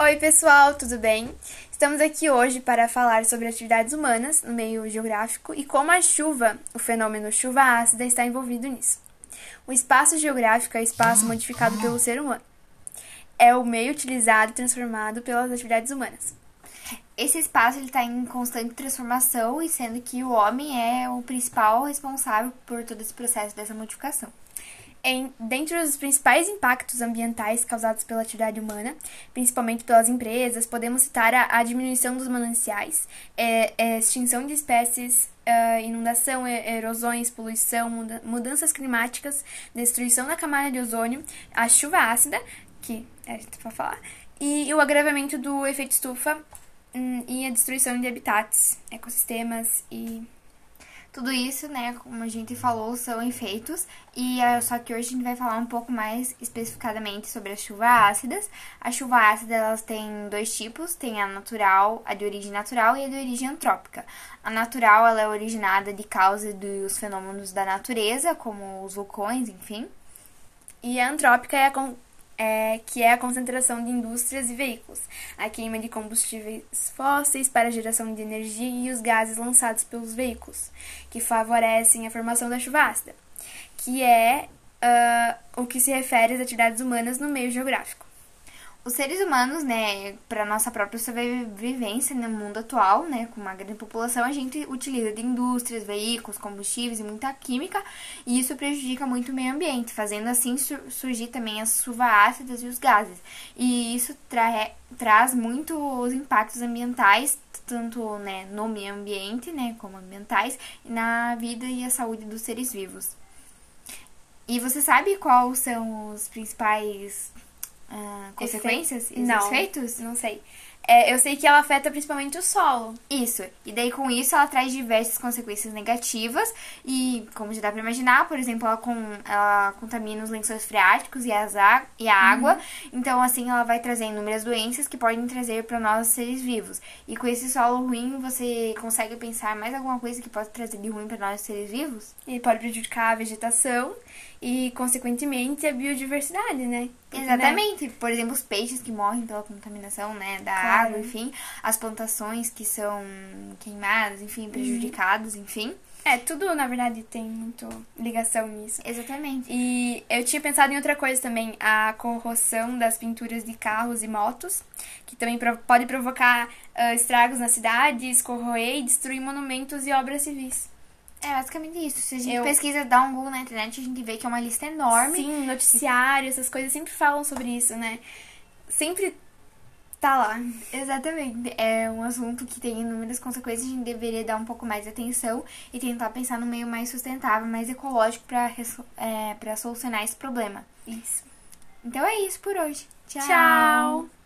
Oi, pessoal, tudo bem? Estamos aqui hoje para falar sobre atividades humanas no meio geográfico e como a chuva, o fenômeno chuva ácida, está envolvido nisso. O espaço geográfico é o espaço modificado pelo ser humano. É o meio utilizado e transformado pelas atividades humanas. Esse espaço está em constante transformação e sendo que o homem é o principal responsável por todo esse processo dessa modificação. Em, dentre os principais impactos ambientais causados pela atividade humana, principalmente pelas empresas, podemos citar a, a diminuição dos mananciais, é, é, extinção de espécies, é, inundação, erosões, poluição, muda, mudanças climáticas, destruição da camada de ozônio, a chuva ácida, que é, gente falar, e o agravamento do efeito estufa hum, e a destruição de habitats, ecossistemas e tudo isso, né, como a gente falou, são efeitos, e uh, só que hoje a gente vai falar um pouco mais especificadamente sobre as chuvas ácidas. A chuva ácida, elas têm dois tipos, tem a natural, a de origem natural e a de origem antrópica. A natural, ela é originada de causa dos fenômenos da natureza, como os vulcões, enfim. E a antrópica é a é, que é a concentração de indústrias e veículos, a queima de combustíveis fósseis para geração de energia e os gases lançados pelos veículos, que favorecem a formação da chuva ácida, que é uh, o que se refere às atividades humanas no meio geográfico. Os seres humanos, né, para nossa própria sobrevivência no mundo atual, né, com uma grande população, a gente utiliza de indústrias, veículos, combustíveis e muita química, e isso prejudica muito o meio ambiente, fazendo assim surgir também as chuvas ácidas e os gases. E isso tra traz muitos impactos ambientais, tanto né, no meio ambiente, né, como ambientais, na vida e a saúde dos seres vivos. E você sabe quais são os principais uh, consequências e efeitos? Não sei. É, eu sei que ela afeta principalmente o solo. Isso. E daí, com isso, ela traz diversas consequências negativas. E, como já dá pra imaginar, por exemplo, ela, com, ela contamina os lençóis freáticos e, as, e a uhum. água. Então, assim, ela vai trazer inúmeras doenças que podem trazer para nós seres vivos. E com esse solo ruim, você consegue pensar mais alguma coisa que pode trazer de ruim para nós seres vivos? E pode prejudicar a vegetação e, consequentemente, a biodiversidade, né? Exatamente. Né? Por exemplo, os peixes que morrem pela contaminação, né, da. Água, enfim, as plantações que são queimadas, enfim, uhum. prejudicadas, uhum. enfim. É, tudo, na verdade, tem muito ligação nisso. Exatamente. E eu tinha pensado em outra coisa também, a corrosão das pinturas de carros e motos, que também pode provocar uh, estragos nas cidades, corroer e destruir monumentos e obras civis. É basicamente isso. Se a gente eu... pesquisa, dá um Google na internet, a gente vê que é uma lista enorme. Sim, noticiário, essas coisas sempre falam sobre isso, né? Sempre tá lá. Exatamente. É um assunto que tem inúmeras consequências, a gente deveria dar um pouco mais de atenção e tentar pensar no meio mais sustentável, mais ecológico para é, pra solucionar esse problema. Isso. Então é isso por hoje. Tchau! Tchau.